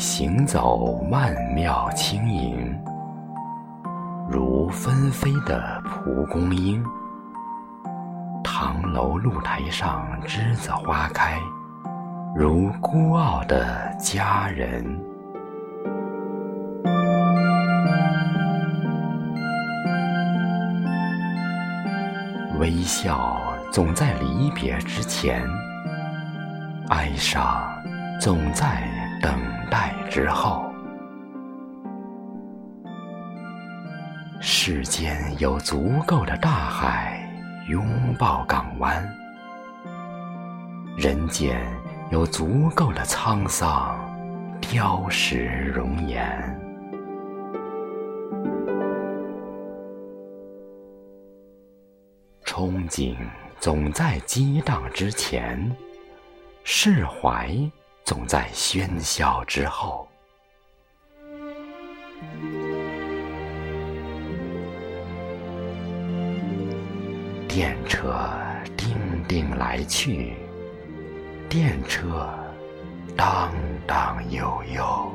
行走曼妙轻盈，如纷飞的蒲公英。唐楼露台上栀子花开，如孤傲的佳人。微笑总在离别之前，哀伤总在等待之后。世间有足够的大海拥抱港湾，人间有足够的沧桑雕饰容颜。憧憬总在激荡之前，释怀总在喧嚣之后。电车叮叮来去，电车当当悠悠。